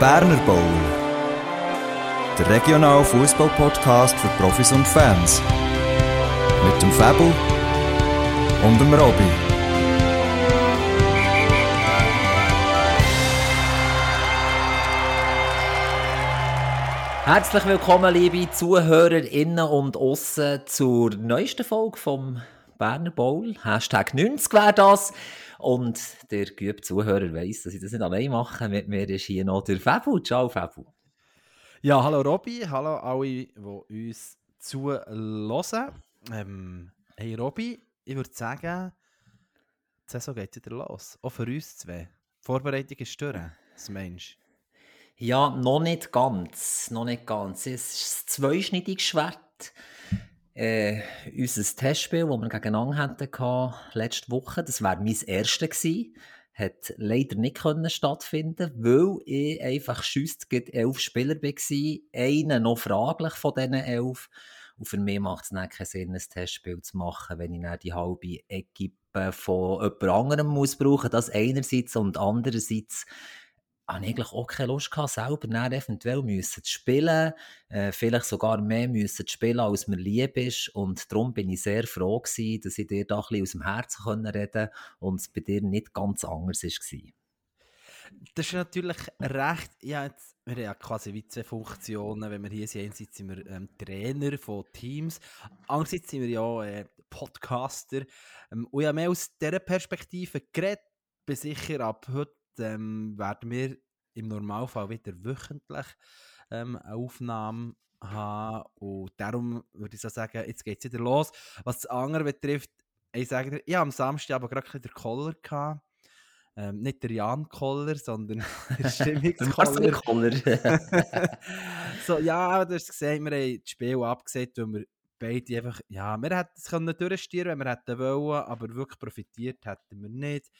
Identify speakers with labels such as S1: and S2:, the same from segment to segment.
S1: Berner Bowl. Der regionale Fußball-Podcast für Profis und Fans. Mit dem Fabel und dem Robby.
S2: Herzlich willkommen, liebe ZuhörerInnen und Aussen, zur neuesten Folge vom Berner Bowl. Hashtag 90 wäre das. Und der geübte Zuhörer weiss, dass ich das nicht allein mache. Mit mir ist hier noch der Fabu. Ciao, Fabu.
S3: Ja, hallo Robby, hallo alle, die uns zuhören. Ähm, hey Robby, ich würde sagen, die Saison geht wieder los. Auch für uns zwei. Die Vorbereitung ist durch, das Mensch.
S2: Ja, noch nicht ganz. Noch nicht ganz. Es ist ein zweischneidiges Schwert. Äh, unser Testspiel, das wir gegeneinander hatten, letzte Woche, das wäre mein erstes gewesen, hat leider nicht können stattfinden, weil ich einfach schüsst elf Spieler war, einer noch fraglich von diesen elf. Und für mich macht es keinen Sinn, ein Testspiel zu machen, wenn ich dann die halbe Equipe von jemand anderem muss brauchen. Das einerseits und andererseits habe ich eigentlich auch keine Lust gehabt, selber dann eventuell müssen zu spielen, äh, vielleicht sogar mehr müssen zu spielen, als mir lieb ist. Und darum bin ich sehr froh gewesen, dass ich dir da ein bisschen aus dem Herzen reden konnte und es bei dir nicht ganz anders war.
S3: Das ist natürlich recht, ja, jetzt, wir haben ja quasi wie zwei Funktionen, wenn wir hier sind, einerseits sind wir ähm, Trainer von Teams, andererseits sind wir ja äh, Podcaster ähm, und ja mehr aus dieser Perspektive geredet, bin sicher ab heute ähm, werden wir im Normalfall wieder wöchentlich ähm, eine Aufnahme haben. Und darum würde ich so sagen, jetzt geht es wieder los. Was das andere betrifft, ich sage dir, ich habe am Samstag aber gerade den Koller gehabt. Ähm, nicht der Jan Koller, sondern der Stimmungskoller.
S2: Koller.
S3: so, ja, du hast gesehen, wir haben das Spiel abgesetzt, weil wir beide einfach, ja, wir hätten es können durchstieren, wenn wir hätten wollen, aber wirklich profitiert hätten wir nicht.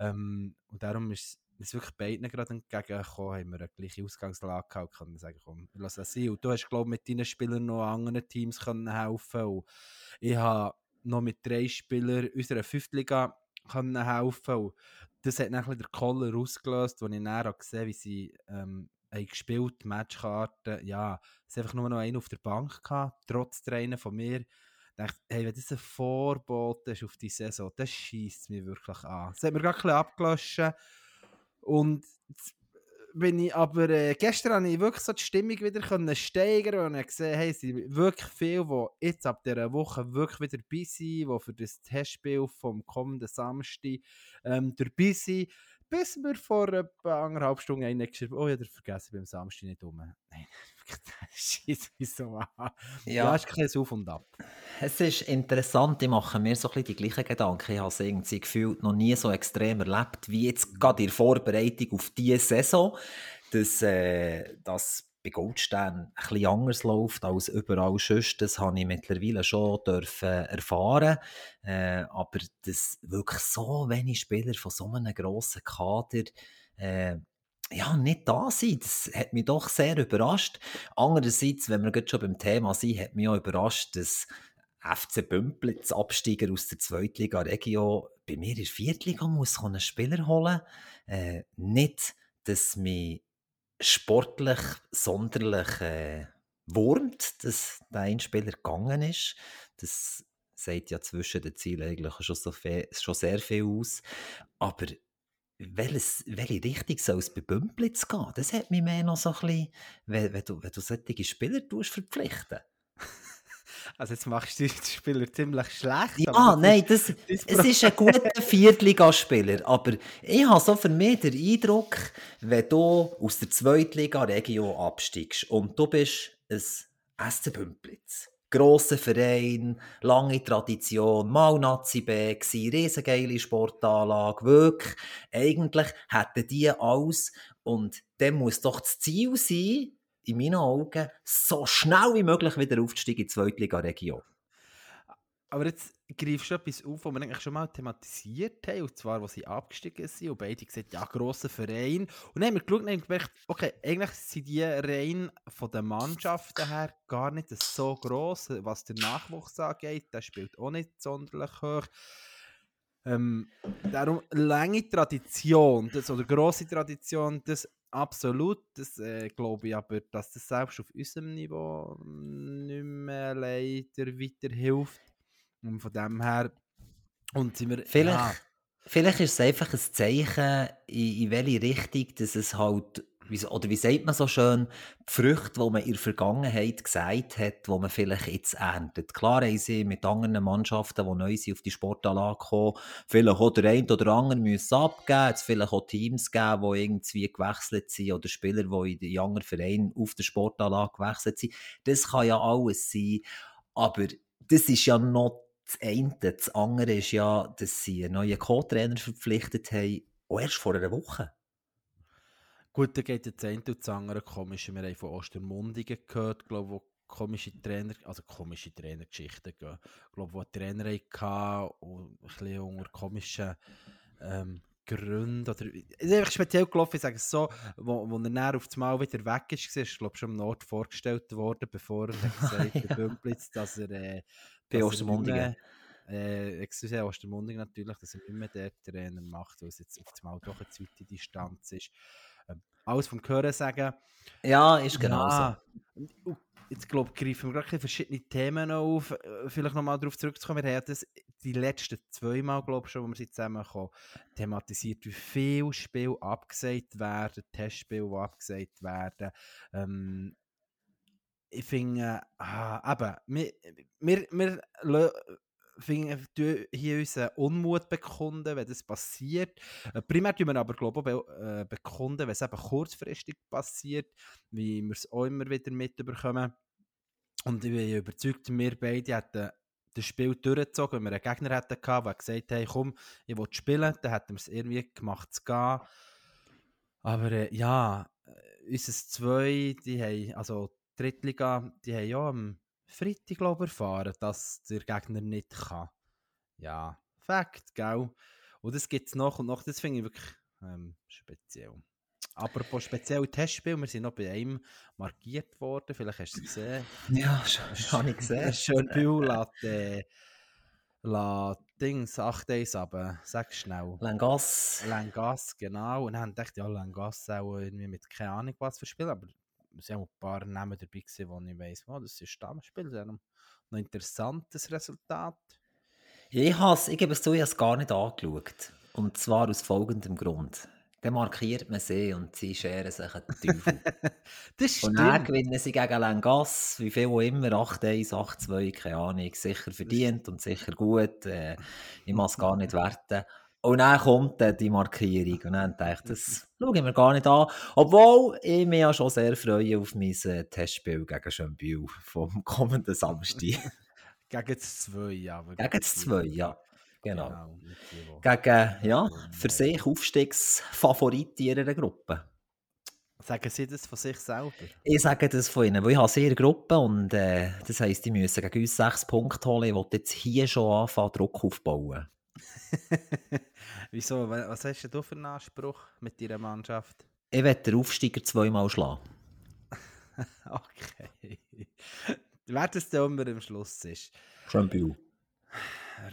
S3: Ähm, und darum ist es wirklich beiden gerade entgegengekommen, haben wir eine gleiche Ausgangslage gehabt, können sagen, komm, lass das sein. Und du hast, glaube mit deinen Spielern noch anderen Teams können helfen und ich habe noch mit drei Spielern unserer Fünftliga können helfen und das hat dann der Koller ausgelöst, als ich dann gesehen wie sie ähm, haben gespielt, Matchkarten, ja, es einfach nur noch einen auf der Bank gehabt, trotz Trainer von mir dachte, hey, wenn das ein Vorbot ist auf die Saison, das schießt mich wirklich an. Das hat mir gerade ein bisschen abgelöscht. Und bin ich aber äh, gestern habe ich wirklich so die Stimmung wieder können steigern und gesehen, hey, es sind wirklich viele, die jetzt ab dieser Woche wirklich wieder dabei sind, die für das Testspiel vom kommenden Samstag ähm, dabei sind. Bis wir vor etwa anderthalb Stunden einen geschrieben oh, ich habe vergessen, beim Samstag nicht um. Nein, schießt mich so an. Ja, ja ist ein bisschen auf und ab.
S2: Es ist interessant, ich mache mir so ein bisschen die gleichen Gedanken. Ich habe es irgendwie gefühlt noch nie so extrem erlebt, wie jetzt gerade in der Vorbereitung auf diese Saison, dass äh, das bei Goldstein ein bisschen anders läuft als überall sonst. Das habe ich mittlerweile schon dürfen erfahren. Äh, aber dass wirklich so wenige Spieler von so einem grossen Kader äh, ja, nicht da sein. Das hat mich doch sehr überrascht. Andererseits, wenn wir gerade schon beim Thema sind, hat mich auch überrascht, dass FC Bümplitz, Absteiger aus der Zweitliga Regio, bei mir in der Viertliga muss einen Spieler holen. Äh, nicht, dass mich sportlich sonderlich äh, wurmt, dass der ein Spieler gegangen ist. Das sagt ja zwischen den Zielen eigentlich schon, so viel, schon sehr viel aus. Aber welches, welche Richtung soll es bei Bümplitz gehen? Das hat mich mehr noch so ein bisschen, wenn, wenn, du, wenn du solche Spieler tust, verpflichten.
S3: Also jetzt machst du die Spieler ziemlich schlecht.
S2: Ja, nein, das, es ist ein guter Viertligaspieler, aber ich habe so für mich den Eindruck, wenn du aus der Zweitliga-Region absteigst und du bist ein SC Bümplitz, grosser Verein, lange Tradition, mal Nazi B riesengeile Sportanlage, wirklich. Eigentlich hätten die alles und dann muss doch das Ziel sein, in meinen Augen, so schnell wie möglich wieder aufzusteigen in die Zweitliga-Region.
S3: Aber jetzt greifst du etwas auf, was wir eigentlich schon mal thematisiert haben, und zwar, als sie abgestiegen sind und beide gesagt, ja, grosser Verein. Und dann haben wir geschaut und haben gemerkt, okay, eigentlich sind die rein von den Mannschaften her gar nicht so gross, was der Nachwuchs angeht, der spielt auch nicht sonderlich hoch. Ähm, darum lange Tradition, das, oder grosse Tradition, das absolut. Das äh, glaube ich aber, dass das selbst auf unserem Niveau nicht mehr leider weiterhilft. Und von dem her. Und sind wir.
S2: Vielleicht,
S3: ja,
S2: vielleicht ist es einfach ein Zeichen, in, in welche Richtung dass es halt, oder wie sagt man so schön, die Früchte, die man in der Vergangenheit gesagt hat, die man vielleicht jetzt erntet. Klar haben sie mit anderen Mannschaften, die neu sind, auf die Sportanlage gekommen, vielleicht auch der eine oder andere müssen abgeben, jetzt vielleicht auch Teams geben, die irgendwie gewechselt sind oder Spieler, die in den jungen Vereinen auf der Sportanlage gewechselt sind. Das kann ja alles sein, aber das ist ja noch das eine. Das andere ist ja, dass sie einen neuen Co-Trainer verpflichtet haben, auch erst vor einer Woche.
S3: Gut, da geht jetzt ein und das andere komische. Wir haben von Ostermundigen gehört, glaube wo komische Trainer, also komische Trainergeschichten gehen. Ich glaube, wo Trainer hatten und ein bisschen unter komischen ähm, Gründen. Oder, es ist einfach speziell gelaufen, ich sage es so, wo, wo er dann auf das Mal wieder weg ist, ist glaube schon am Nord vorgestellt worden, bevor er gesagt hat, Bümplitz, dass er äh,
S2: Bei
S3: er
S2: Ostermundigen.
S3: Äh, excuse, Ostermundigen natürlich, dass er nicht mehr der Trainer macht, weil es jetzt auf das Mal doch eine zweite Distanz ist. Ähm, alles vom Hören sagen.
S2: Ja, ist genau so.
S3: Ja, und Jetzt glaube ich, greifen wir gerade verschiedene Themen auf. Äh, Vielleicht nochmal darauf zurückzukommen. Wir haben das die letzten zwei Mal, glaube ich, schon, wo wir zusammengekommen, thematisiert, wie viele Spiele abgesagt werden, Testspiele, die abgesagt werden. Ähm, ich finde, ah, eben, wir, wir, wir finden, tun hier unseren Unmut bekunden, wenn das passiert. Äh, Primär tun wir aber, glaube ich, be äh, bekunden, wenn es eben kurzfristig passiert, wie wir es auch immer wieder mitbekommen. Und ich bin überzeugt, wir beide hätten das Spiel durchgezogen, wenn wir einen Gegner hätten gehabt, der gesagt hat, komm, ich will spielen, dann hätten wir es irgendwie gemacht zu gehen. Aber äh, ja, äh, unser zwei, die haben, also Drittliga, die haben ja am Freitag, glaube ich, erfahren, dass der Gegner nicht kann. Ja, Fakt, gell? Und das gibt es noch und noch, das finde ich wirklich ähm, speziell. Apropos spezielle Testspiel, wir sind noch bei einem markiert worden, vielleicht hast du es gesehen.
S2: Ja, schon, habe ich gesehen.
S3: Schön Bill lässt, äh, lässt Dings 8-1 aber sag schnell.
S2: Langas.
S3: Langas, genau. Und dann haben gedacht, ja, Langas auch irgendwie mit keine Ahnung was für Spiel, aber es auch ein paar Namen dabei gewesen, wo ich weiss, oh, das ist Stammspiel, das ist ein interessantes Resultat.
S2: Ich, has, ich gebe es zu, ich habe es gar nicht angeschaut. Und zwar aus folgendem Grund. Dann markiert man sie und sie scheren sich den Teufel.
S3: Das
S2: Und dann
S3: stimmt.
S2: gewinnen sie gegen Langas, wie viel auch immer, 8-1, 8-2, keine Ahnung, sicher verdient und sicher gut. Äh, ich muss es gar nicht werten. Und dann kommt dann die Markierung und dann denke ich, das schaue ich mir gar nicht an. Obwohl ich mich ja schon sehr freue auf mein äh, Testspiel gegen Schönbühl vom kommenden Samstag.
S3: Gegen das 2, aber.
S2: gegen das 2, ja. Genau.
S3: wo-
S2: Gegen, ja,
S3: wo-
S2: für sich Aufstiegsfavorit in ihrer Gruppe.
S3: Sagen Sie das von sich selber?
S2: Ich sage das von ihnen, weil ich habe sie in Gruppe und äh, das heisst, die müssen gegen uns sechs Punkte holen. Ich will jetzt hier schon anfangen, Druck aufbauen.
S3: Wieso? Wa- Was hast du für einen Anspruch mit deiner Mannschaft?
S2: Ich werde den Aufsteiger zweimal schlagen.
S3: Okay. Wer das dann immer am Schluss ist.
S2: Schönbühl.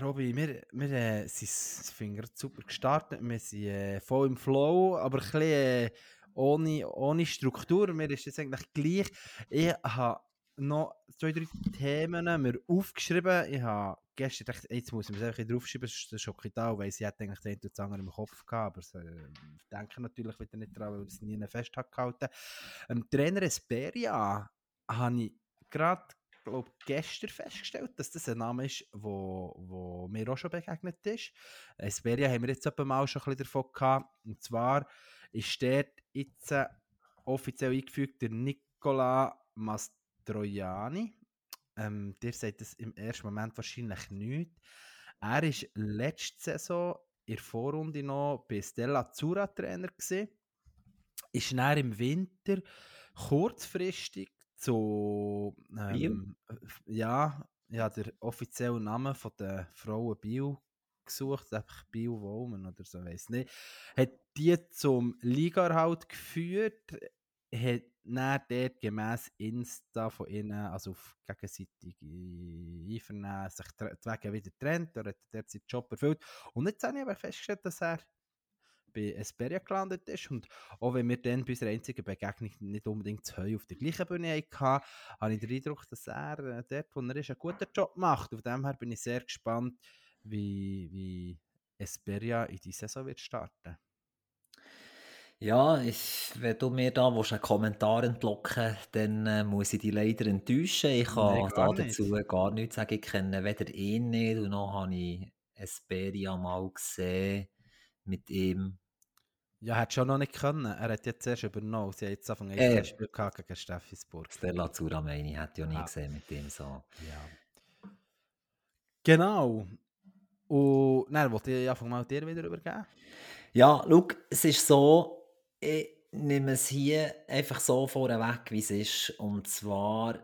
S3: Robby, wir, wir äh, sind, ich finde gerade super gestartet. Wir sind äh, voll im Flow, aber ein bisschen äh, ohne, ohne Struktur. Mir ist das eigentlich gleich. Ich habe noch zwei, drei Themen mir aufgeschrieben. Ich habe gestern gedacht, jetzt muss ich mir das einfach draufschreiben, sonst ist das schon da, weil sie hat eigentlich den oder anderen im Kopf gehabt, aber sie äh, denken natürlich wieder nicht dran, weil es nie fest gehalten. Ähm, Trainer Esperia habe ich gerade glaube gestern festgestellt, dass das ein Name ist, wo, wo mir auch schon begegnet ist. Esperia haben wir jetzt etwa mal schon ein bisschen davon gehabt. Und zwar ist dort jetzt äh, offiziell eingefügt der Nicola Mastroianni. Ähm, dir sagt das im ersten Moment wahrscheinlich nicht. Er war letzte Saison in der Vorrunde noch bei Stella Azzurra Trainer gewesen. Ist dann im Winter kurzfristig zu ähm, ja, ja, der offizielle Name von der Frauen Bio gesucht, einfach Bio Woman oder so, weiß nicht. Hat die zum Ligaerhalt geführt, hat dann dort gemäss Insta von ihnen, also auf gegenseitige Einvernehmen, sich die Wege wieder getrennt, er hat derzeit den Job erfüllt. Und jetzt habe ich aber festgestellt, dass er bei Esperia gelandet ist. Und auch wenn wir dann bei unserer einzigen Begegnung nicht unbedingt zu Heu auf der gleichen Bühne hatten, habe ich den Eindruck, dass er äh, dort, wo er ist, einen guten Job macht. Auf dem her bin ich sehr gespannt, wie, wie Esperia in die Saison wird starten.
S2: Ja, ich, wenn du mir da willst, einen Kommentar entlocken dann äh, muss ich dich leider enttäuschen. Ich kann
S3: Nein,
S2: da
S3: gar nicht.
S2: dazu gar nichts sagen. Ich kenne weder ihn nicht und noch habe ich Esperia mal gesehen mit ihm.
S3: Ja, hat schon noch nicht können. Er hat jetzt erst übernommen. Sie haben jetzt Anfang ein
S2: Äh.
S3: Spiel gehabt gegen Steffisburg.
S2: Stella Zura meine ich, hätte ich ja nie
S3: Ah.
S2: gesehen mit ihm so.
S3: Ja. Genau. Und dann wollte ich einfach mal dir wieder übergeben.
S2: Ja, schau, es ist so, ich nehme es hier einfach so vorweg, wie es ist. Und zwar,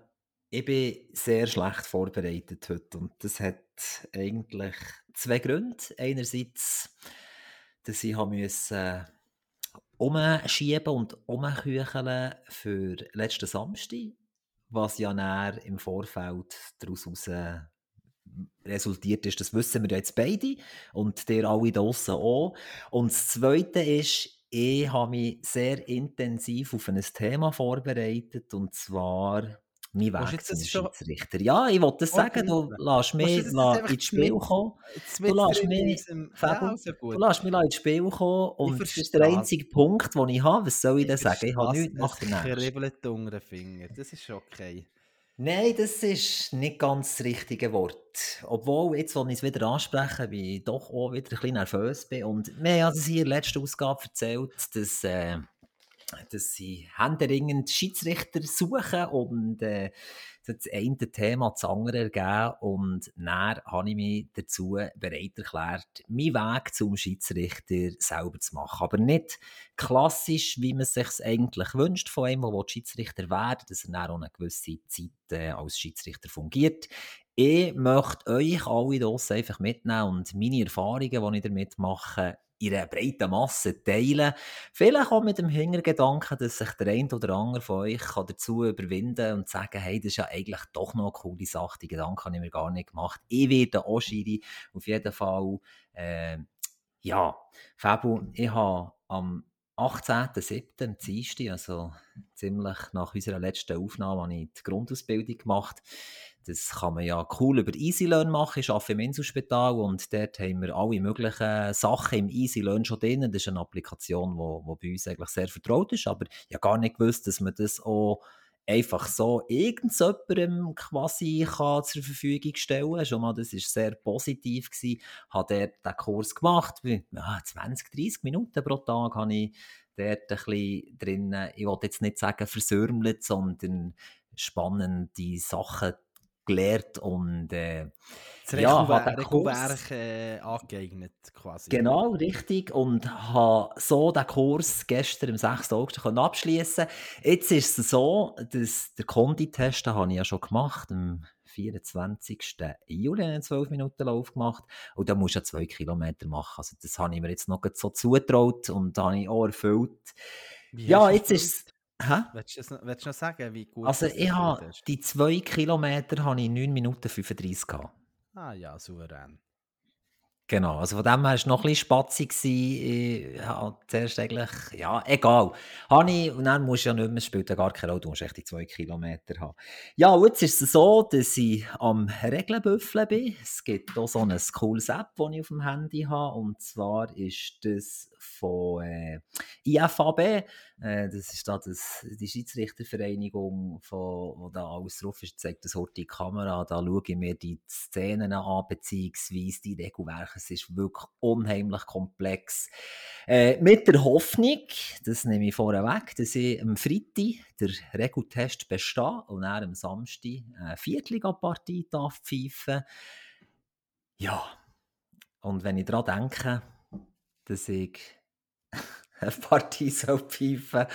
S2: ich bin sehr schlecht vorbereitet heute. Und das hat eigentlich zwei Gründe. Einerseits, dass ich müssen umschieben und umkücheln für letzten Samstag, was ja näher im Vorfeld daraus heraus resultiert ist. Das wissen wir jetzt beide und der alle draussen auch. Und das Zweite ist, ich habe mich sehr intensiv auf ein Thema vorbereitet und zwar mein Weg zum Schiedsrichter. Ja, ich wollte das sagen, du lässt mich
S3: das
S2: la-
S3: einfach
S2: ins Spiel kommen. Du lässt mich- Du lässt ins Spiel kommen und das ist der einzige Punkt, den ich habe. Was soll ich denn sagen? Ich habe nichts nach
S3: Es
S2: nächsten.
S3: kribbelt unter den Fingern. Das ist okay.
S2: Nein, das ist nicht ganz das richtige Wort. Obwohl, jetzt, wo ich es wieder anspreche, bin ich doch auch wieder ein bisschen nervös bin. Und wir haben es hier in der letzten Ausgabe erzählt, dass, äh, dass sie händeringend Schiedsrichter suchen und äh, das eine Thema das andere ergeben. Und dann habe ich mich dazu bereit erklärt, meinen Weg zum Schiedsrichter selber zu machen. Aber nicht klassisch, wie man es sich eigentlich wünscht von einem, der Schiedsrichter werden dass er dann auch eine gewisse Zeit äh, als Schiedsrichter fungiert. Ich möchte euch alle draussen einfach mitnehmen und meine Erfahrungen, die ich damit mache, in einer breiten Masse teilen. Vielleicht auch mit dem Hintergedanken, dass sich der eine oder andere von euch dazu überwinden kann und sagen, hey, das ist ja eigentlich doch noch eine coole Sache, die Gedanken habe ich mir gar nicht gemacht. Ich werde auch Schiri auf jeden Fall, äh, ja, Fabu, ich habe am 18.07. am Dienstag, also ziemlich nach unserer letzten Aufnahme, habe ich die Grundausbildung gemacht. Das kann man ja cool über EasyLearn machen. Ich arbeite im Inselspital und dort haben wir alle möglichen Sachen im EasyLearn schon drin. Das ist eine Applikation, die wo, wo bei uns eigentlich sehr vertraut ist, aber ich habe gar nicht gewusst, dass man das auch einfach so irgendjemandem quasi kann zur Verfügung stellen Schon mal, das war sehr positiv. Ich habe dort den Kurs gemacht. Ja, 20, 30 Minuten pro Tag habe ich dort ein bisschen drin, ich wollte jetzt nicht sagen versürmelt, sondern spannende Sachen gelernt und äh,
S3: Das
S2: ja, hat den Kurs-
S3: äh, angeeignet quasi.
S2: Genau, richtig. Und habe so den Kurs gestern am 6. August abschließen. Jetzt ist es so, dass der Konditest, den habe ich ja schon gemacht, am 24. Juli einen 12 Minuten Lauf gemacht. Und da musst du ja zwei Kilometer machen. Also das habe ich mir jetzt noch so zugetraut und habe ich auch erfüllt.
S3: Wie
S2: Ja, jetzt ist es... Hä?
S3: Willst du, willst du noch sagen, wie gut
S2: Also ich habe die zwei Kilometer habe ich in 9 Minuten 35 gehabt.
S3: Ah ja, souverän.
S2: Genau, also von dem her war es noch ein bisschen spatzig. Ich habe zuerst eigentlich, ja, egal. Habe und dann musst du ja nicht mehr, es spielt ja gar keine Rolle, du musst echt die zwei Kilometer haben. Ja, und jetzt ist es so, dass ich am Regelbüffeln bin. Es gibt auch so ein cooles App, das ich auf dem Handy habe, und zwar ist das von äh, IFAB. Äh, das ist da das, die Schiedsrichtervereinigung, von, wo da alles drauf ist, zeigt das heute die Kamera, da schaue ich mir die Szenen an, beziehungsweise die Regelwerke. Es ist wirklich unheimlich komplex. Äh, mit der Hoffnung, das nehme ich vorweg, dass ich am Freitag den Regeltest bestehe und dann am Samstag eine Viertligapartie darf pfeifen. Ja, und wenn ich daran denke, dass ich eine Partie soll pfeifen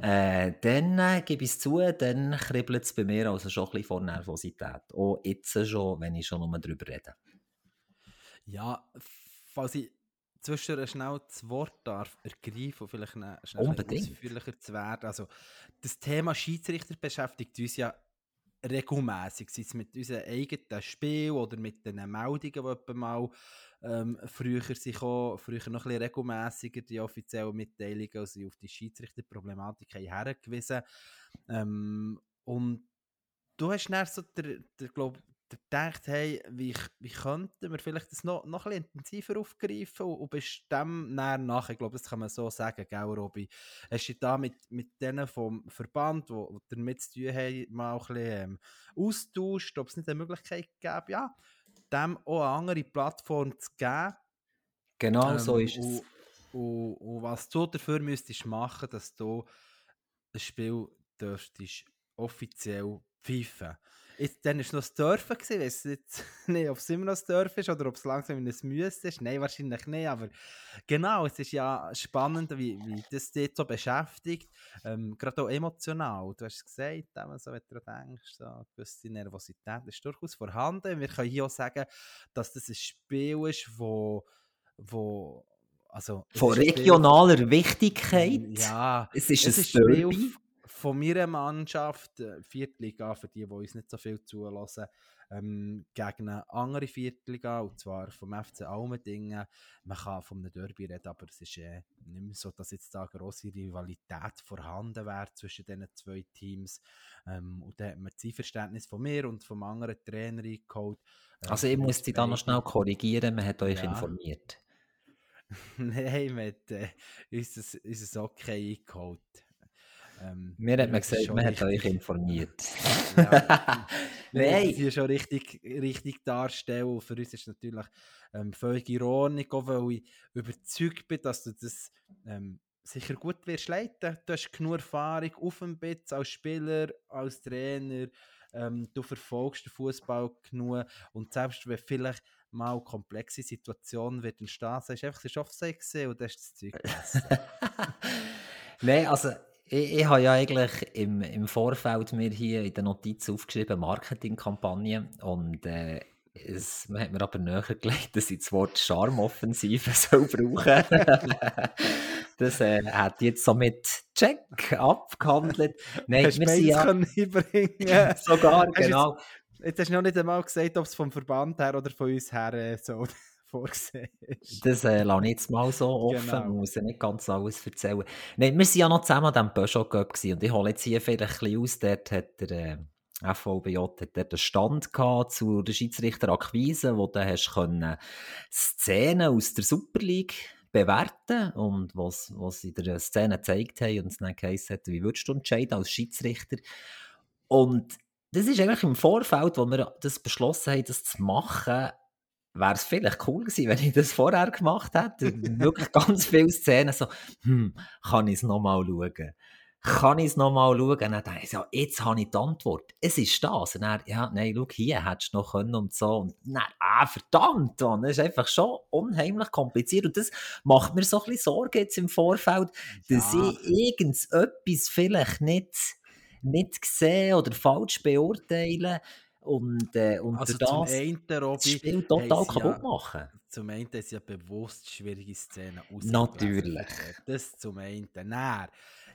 S2: äh, dann äh, gebe ich es zu, dann kribbelt es bei mir also schon ein bisschen vor Nervosität. Auch jetzt schon, wenn ich schon nur darüber rede.
S3: Ja, falls ich zwischendurch schnell das Wort darf ergreifen und vielleicht schnell
S2: Unbedingt.
S3: ausführlicher zu werden. Also, das Thema Schiedsrichter beschäftigt uns ja regelmäßig, sei es mit unserem eigenen Spiel oder mit den Meldungen, die mal ähm, früher, sich auch, früher noch ein bisschen regelmäßiger die offiziellen Mitteilungen also auf die Schiedsrichterproblematik hergewiesen. Ähm, und du hast dann so der, der, glaub, gedacht, hey, wie, wie könnten wir vielleicht das noch, noch ein bisschen intensiver aufgreifen und, und bist dem nach, ich glaube, das kann man so sagen, gell, Robby, hast du da mit, mit denen vom Verband, die damit zu tun haben, mal ein bisschen ähm, austauscht, ob es nicht eine Möglichkeit gäbe, ja, dem auch eine andere Plattform zu geben.
S2: Genau, ähm, so ist
S3: es. Und, und, was du dafür müsstest machen, dass du ein Spiel dürftest offiziell pfeifen. Jetzt, dann war noch das Dörfen, ich weiß jetzt nicht, ob es immer noch das Dörfen ist oder ob es langsam in ein Müsse ist. Nein, wahrscheinlich nicht, aber genau, es ist ja spannend, wie, wie das dich so beschäftigt, ähm, gerade auch emotional. Du hast es gesagt, so, wenn du denkst, so gewisse Nervosität ist durchaus vorhanden. Wir können hier auch sagen, dass das ein Spiel ist, wo, wo also,
S2: von regionaler Wichtigkeit.
S3: Ja,
S2: es ist es ein Spiel
S3: von meiner Mannschaft, äh, Viertliga, für die, die uns nicht so viel zulassen, ähm, gegen eine andere Viertliga, und zwar vom FC Almendingen. Man kann von einem Derby reden, aber es ist äh, nicht mehr so, dass jetzt da eine grosse Rivalität vorhanden wäre zwischen diesen zwei Teams. Ähm, und da hat man das Einverständnis von mir und vom anderen Trainer eingeholt.
S2: Äh, also ich muss dich da noch schnell korrigieren, man hat euch ja. informiert.
S3: Nein, man hat äh, unser, unser Okay eingeholt.
S2: Ähm, Mir hat man gesagt, man hat euch informiert.
S3: ja, Nein. hier schon richtig, richtig darstellen. Für uns ist es natürlich ähm, völlig ironisch, weil ich überzeugt bin, dass du das ähm, sicher gut wirst leiten. Du hast genug Erfahrung auf dem Bett als Spieler, als Trainer. Ähm, du verfolgst den Fußball genug und selbst wenn vielleicht mal komplexe Situationen wird entstehen, sagst du einfach, es ist Offside gesehen und das ist das Zeug
S2: Nein, also ich, ich habe ja eigentlich im, im Vorfeld mir hier in den Notizen aufgeschrieben, Marketingkampagne und äh, es, man hat mir aber näher gelegt, dass ich das Wort Charmoffensive soll brauchen Das äh, hat jetzt so mit Check abgehandelt.
S3: Nein, hast wir sind ja,
S2: Sogar, genau.
S3: Jetzt, jetzt, hast du noch nicht einmal gesagt, ob es vom Verband her oder von uns her äh, so vorgesehen ist.
S2: Das äh, lasse ich jetzt mal so offen, genau. man muss ja nicht ganz alles erzählen. Nein, wir waren ja noch zusammen an diesem Peugeot Cup und ich hole jetzt hier vielleicht ein bisschen aus, dort hat der äh, FVBJ hat dort einen Stand gehabt zu der Schiedsrichter-Akquise, wo du hast können Szenen aus der Super League bewerten und was, was in der Szene gezeigt haben und es dann geheißen hat, wie würdest du entscheiden als Schiedsrichter? Und das ist eigentlich im Vorfeld, wo wir das beschlossen haben, das zu machen, wäre es vielleicht cool gewesen, wenn ich das vorher gemacht hätte. Wirklich ganz viele Szenen so, hm, kann ich es nochmal schauen? Kann ich es nochmal schauen? Und dann dachte ich, ja, jetzt habe ich die Antwort. Es ist das. Und dann, ja, nein, schau, hier hättest du noch können und so. Und dann, ah, verdammt, man, das ist einfach schon unheimlich kompliziert. Und das macht mir so ein bisschen Sorge jetzt im Vorfeld, dass ja. ich irgendetwas vielleicht nicht, nicht sehe oder falsch beurteile und, äh, und
S3: also
S2: das,
S3: zum einen, Robby,
S2: Spiel total kaputt ja, machen.
S3: Zum einen ist ja bewusst schwierige Szenen
S2: Natürlich.
S3: Das zum einen. Dann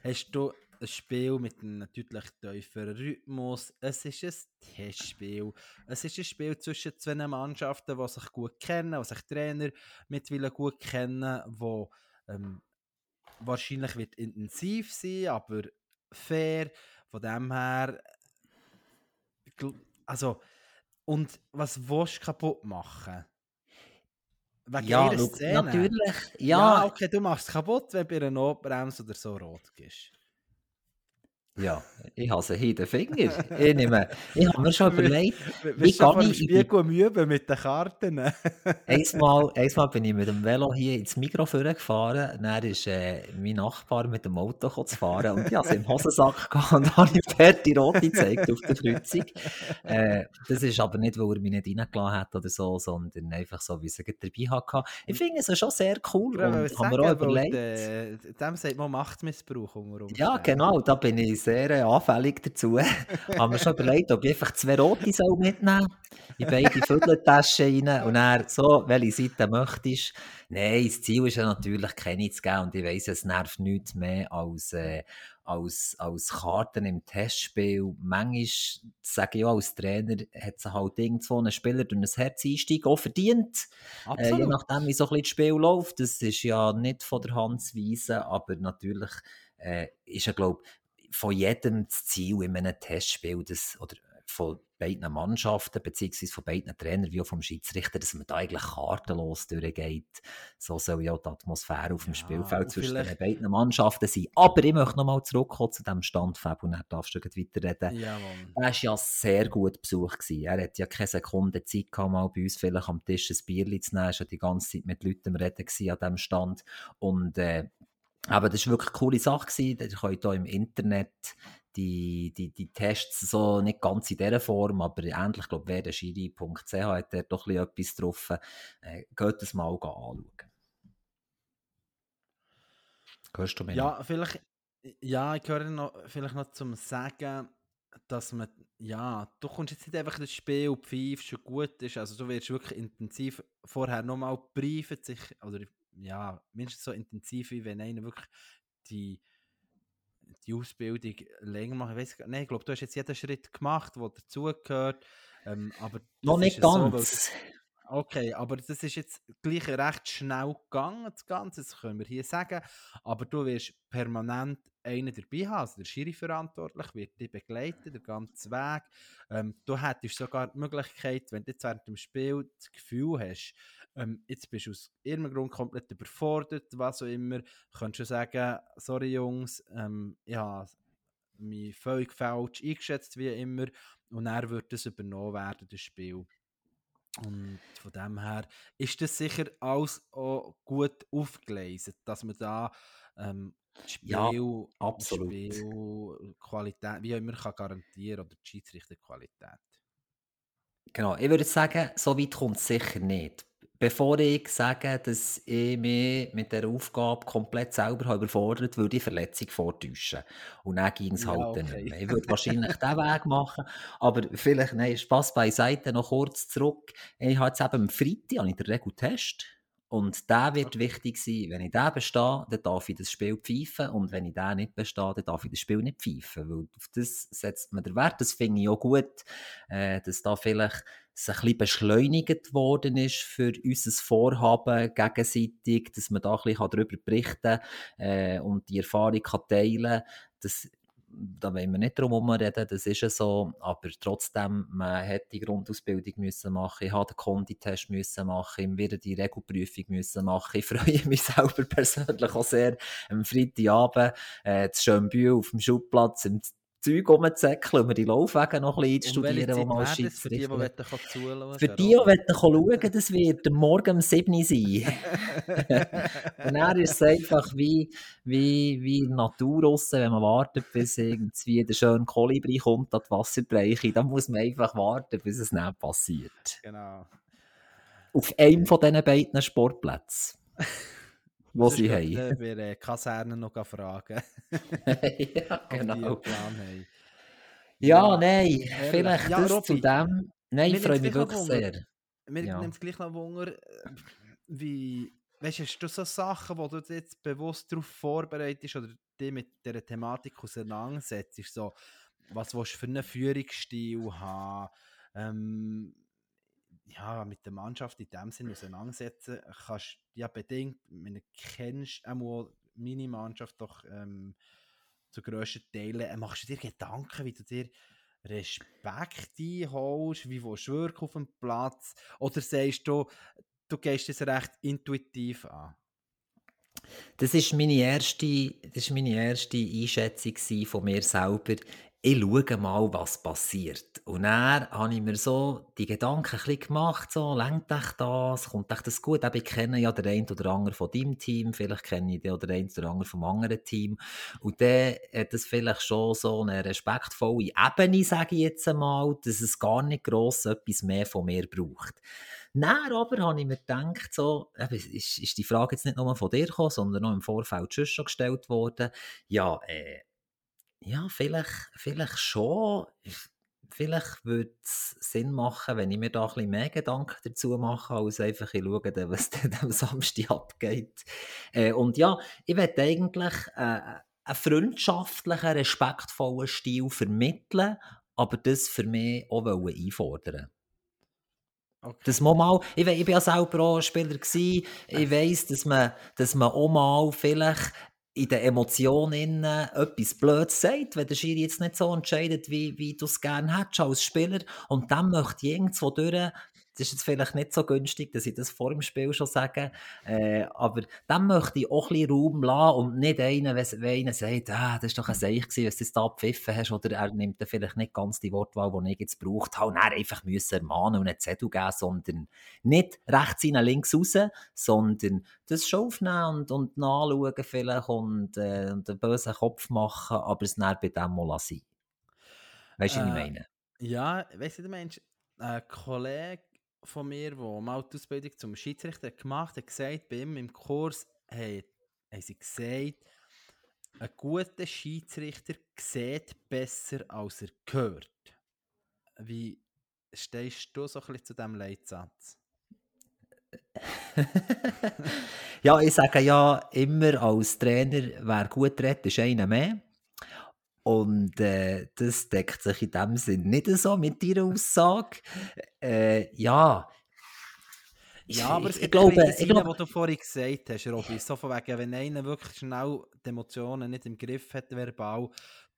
S3: hast du ein Spiel mit einem deutlich tieferen Rhythmus. Es ist ein Testspiel. Es ist ein Spiel zwischen zwei Mannschaften, die sich gut kennen, die sich Trainer mittlerweile gut kennen, wo ähm, wahrscheinlich wird intensiv sein, aber fair. Von dem her also, und was willst du kaputt machen?
S2: Wegen ja, look, natürlich. Ja.
S3: ja, okay, du machst es kaputt, wenn du bei einer Notbremse oder so rot gehst.
S2: Ja, ich habe sie in den Finger. Ich, nehme, ich habe mir schon überlegt,
S3: wie kann ich... Spiegel üben mit den Karten.
S2: einmal, einmal bin ich mit dem Velo hier ins Mikro gefahren, dann ist äh, mein Nachbar mit dem Auto zu fahren und ich habe es im Hosensack gehabt und habe ihm die rote gezeigt auf der Kreuzung. Äh, das ist aber nicht, weil er mich nicht reingelassen hat oder so, sondern einfach so, wie ich es dabei hatte. Ich finde es schon sehr cool
S3: und habe mir auch überlegt... Äh, dem sagt man Machtmissbrauch.
S2: Ja, genau, da bin ich sehr äh, anfällig dazu. haben wir schon überlegt, ob ich einfach zwei rote soll mitnehmen in beide Vierteltaschen rein und dann so, welche Seite möchtest. Nein, das Ziel ist ja natürlich, keine zu geben und ich weiss, es nervt nichts mehr als, äh, als, als Karten im Testspiel. Manchmal, sage ich auch als Trainer, hat sich halt irgendwo ein Spieler durch ein Herz-Einstieg auch verdient. Äh, je nachdem, wie so ein bisschen das Spiel läuft. Das ist ja nicht von der Hand zu weisen, aber natürlich äh, ist ja, glaube von jedem das Ziel in einem Testspiel, das, oder von beiden Mannschaften, beziehungsweise von beiden Trainern wie auch vom Schiedsrichter, dass man da eigentlich kartenlos durchgeht. So soll ja die Atmosphäre auf dem ja, Spielfeld zwischen den beiden Mannschaften sein. Aber ich möchte nochmal zurückkommen zu diesem Stand, Fab, und dann darfst du weiterreden. Ja, er war ja sehr gut besucht. Er hat ja keine Sekunde Zeit gehabt, mal bei uns vielleicht am Tisch ein Bier zu nehmen. Er war die ganze Zeit mit Leuten reden an diesem Stand. Und äh, aber das war wirklich eine coole Sache. Ihr könnt hier im Internet die, die, die Tests so nicht ganz in dieser Form, aber ähnlich, glaube ich, werdenschiri.ch hat er doch etwas drauf. Äh, geht das mal anschauen.
S3: Hörst du mich Ja, noch? vielleicht, ja, ich höre noch, vielleicht noch zum Sagen, dass man, ja, du kommst jetzt nicht einfach das Spiel und pfeifst schon gut ist, also du wirst wirklich intensiv vorher nochmal briefen, sich, oder ja, mindestens so intensiv, wie wenn einer wirklich die die Ausbildung länger machen. Ich, weiss, nein, ich glaube, du hast jetzt jeden Schritt gemacht, der dazugehört. Ähm, aber
S2: Noch nicht ganz.
S3: So, okay, aber das ist jetzt gleich recht schnell gegangen, das Ganze, das können wir hier sagen. Aber du wirst permanent einen dabei haben. Also der Schiri verantwortlich wird dich begleiten, den ganzen Weg. Ähm, du hättest sogar die Möglichkeit, wenn du jetzt während dem Spiel das Gefühl hast, ähm, jetzt bist du aus irgendeinem Grund komplett überfordert, was auch immer, könntest du sagen, sorry Jungs, ähm, ich habe mich völlig falsch eingeschätzt, wie immer, und er wird das übernommen werden, das Spiel. Und von dem her ist das sicher alles auch gut aufgelesen, dass man da ähm, Spiel, ja,
S2: absolut.
S3: Spielqualität, wie auch immer kann garantieren oder die Schiedsrichterqualität.
S2: Genau, ich würde sagen, so weit kommt es sicher nicht bevor ich sage, dass ich mich mit der Aufgabe komplett selber überfordert würde ich Verletzung vortäuschen. Und dann ging es ja, halt okay. nicht mehr. Ich würde wahrscheinlich diesen Weg machen, aber vielleicht, nein, Spass beiseite, noch kurz zurück. Ich habe jetzt eben am Freitag habe ich den Regel-Test. Und der wird wichtig sein. Wenn ich den bestehe, dann darf ich das Spiel pfeifen. Und wenn ich den nicht bestehe, dann darf ich das Spiel nicht pfeifen. Weil auf das setzt man den Wert. Das finde ich auch gut, äh, dass da vielleicht es ein bisschen beschleunigt worden ist für unser Vorhaben gegenseitig, dass man da ein bisschen darüber berichten kann äh, und die Erfahrung kann teilen kann. Da wollen wir nicht drum reden, das ist ja so, aber trotzdem, man hätte die Grundausbildung müssen machen, ich habe den Konditest müssen machen, ich werde die Regelprüfung müssen machen. Ich freue mich selber persönlich auch sehr am Freitagabend äh, zu Schönbühl auf dem Schulplatz im Zeug rumzäckeln mir die Laufwege noch ein bisschen einstudieren, die mal
S3: Schiedsrichter... Für die, die zuschauen
S2: Für die, die schauen, das wird morgen um 7 Uhr sein. und dann ist es einfach wie, wie, wie Natur raus, wenn man wartet, bis irgendwie der schöne Kolibri kommt an die Wasserbreiche. Dann muss man einfach warten, bis es nicht passiert.
S3: Genau.
S2: Auf einem von diesen beiden Sportplätzen wo sie haben.
S3: Dann wir äh, Kasernen noch fragen.
S2: ja, genau. Ja, ja, nein, vielleicht ja, das Robby, zu dem. Nein, ich freue mich wirklich sehr.
S3: Mir ja. nimmt es gleich noch Wunder, äh, wie, weißt du, hast du so Sachen, wo du jetzt bewusst darauf vorbereitest oder dich mit dieser Thematik auseinandersetzt, so, was willst du für einen Führungsstil haben, ähm, ja, mit der Mannschaft in dem Sinne auseinandersetzen kannst ja bedingt, wenn du kennst auch meine Mannschaft doch ähm, zu grössten Teilen, äh, machst du dir Gedanken, wie du dir Respekt einholst, wie du wirken auf dem Platz? Oder sagst du, du gehst es recht intuitiv an?
S2: Das ist meine erste, das ist meine erste Einschätzung von mir selber ich schaue mal, was passiert. Und dann habe ich mir so die Gedanken ein gemacht, so, lenkt euch das, kommt euch das gut? ich kenne ja den einen oder anderen von deinem Team, vielleicht kenne ich den oder einen oder anderen vom anderen Team. Und dann hat das vielleicht schon so eine respektvolle Ebene, sage ich jetzt einmal, dass es gar nicht gross etwas mehr von mir braucht. Dann aber habe ich mir gedacht, so, ist, ist die Frage jetzt nicht nur von dir gekommen, sondern auch im Vorfeld schon gestellt worden, ja, äh, Ja, vielleicht, vielleicht schon. Vielleicht würde es Sinn machen, wenn ich mir da ein bisschen mehr Gedanken dazu mache, als einfach ich schaue, was dann am Samstag abgeht. Äh, und ja, ich möchte eigentlich äh, einen freundschaftlichen, respektvollen Stil vermitteln, aber das für mich auch einfordern. Okay. Das mal, ich, ich bin ja selber auch Spieler gewesen. Ich weiss, dass man, dass man auch mal vielleicht in den Emotionen etwas Blödes sagt, wenn der Schiri jetzt nicht so entscheidet, wie, wie du es gerne hättest als Spieler. Und dann möchte ich irgendwo durch das ist jetzt vielleicht nicht so günstig, dass ich das vor dem Spiel schon sage, äh, aber dann möchte ich auch ein bisschen Raum lassen und nicht einen, wenn einer sagt, ah, das ist doch ein Seich was du da gepfiffen hast, oder er nimmt dann vielleicht nicht ganz die Wortwahl, die ich jetzt braucht habe, und er einfach müssen ermahnen und einen Zettel geben, sondern nicht rechts rein, links raus, sondern das schon aufnehmen und, und nachschauen vielleicht und, äh, und einen bösen Kopf machen, aber es nicht bei dem mal sein. Weißt du, was ich äh, meine?
S3: Ja, weißt du, du meinst, ein Kollege von mir, der mal die Ausbildung zum Schiedsrichter gemacht hat, gesagt, bei ihm im Kurs haben sie gesagt, ein guter Schiedsrichter sieht besser, als er hört. Wie stehst du so ein bisschen zu diesem Leitsatz?
S2: ja, ich sage ja immer als Trainer, wer gut redet, ist einer mehr. Und äh, das deckt sich in dem Sinn nicht so mit deiner Aussage. Äh, ja.
S3: Ja, aber es gibt ich glaube, Sinn, ich glaube, was du vorhin gesagt hast, Robby. So von wegen, wenn einer wirklich schnell die Emotionen nicht im Griff hat, verbal,